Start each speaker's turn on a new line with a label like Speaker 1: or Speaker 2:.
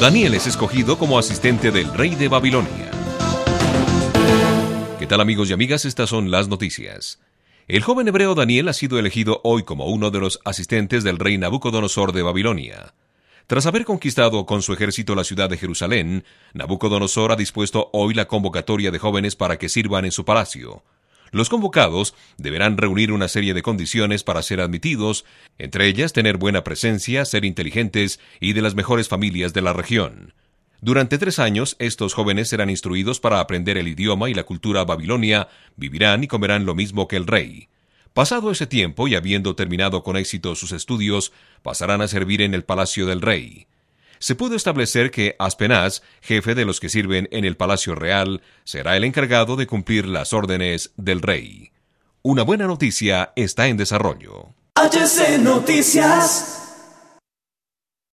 Speaker 1: Daniel es escogido como asistente del rey de Babilonia. ¿Qué tal amigos y amigas? Estas son las noticias. El joven hebreo Daniel ha sido elegido hoy como uno de los asistentes del rey Nabucodonosor de Babilonia. Tras haber conquistado con su ejército la ciudad de Jerusalén, Nabucodonosor ha dispuesto hoy la convocatoria de jóvenes para que sirvan en su palacio. Los convocados deberán reunir una serie de condiciones para ser admitidos, entre ellas tener buena presencia, ser inteligentes y de las mejores familias de la región. Durante tres años, estos jóvenes serán instruidos para aprender el idioma y la cultura babilonia, vivirán y comerán lo mismo que el rey. Pasado ese tiempo y habiendo terminado con éxito sus estudios, pasarán a servir en el palacio del rey. Se pudo establecer que Aspenaz, jefe de los que sirven en el palacio real, será el encargado de cumplir las órdenes del rey. Una buena noticia está en desarrollo.
Speaker 2: Noticias.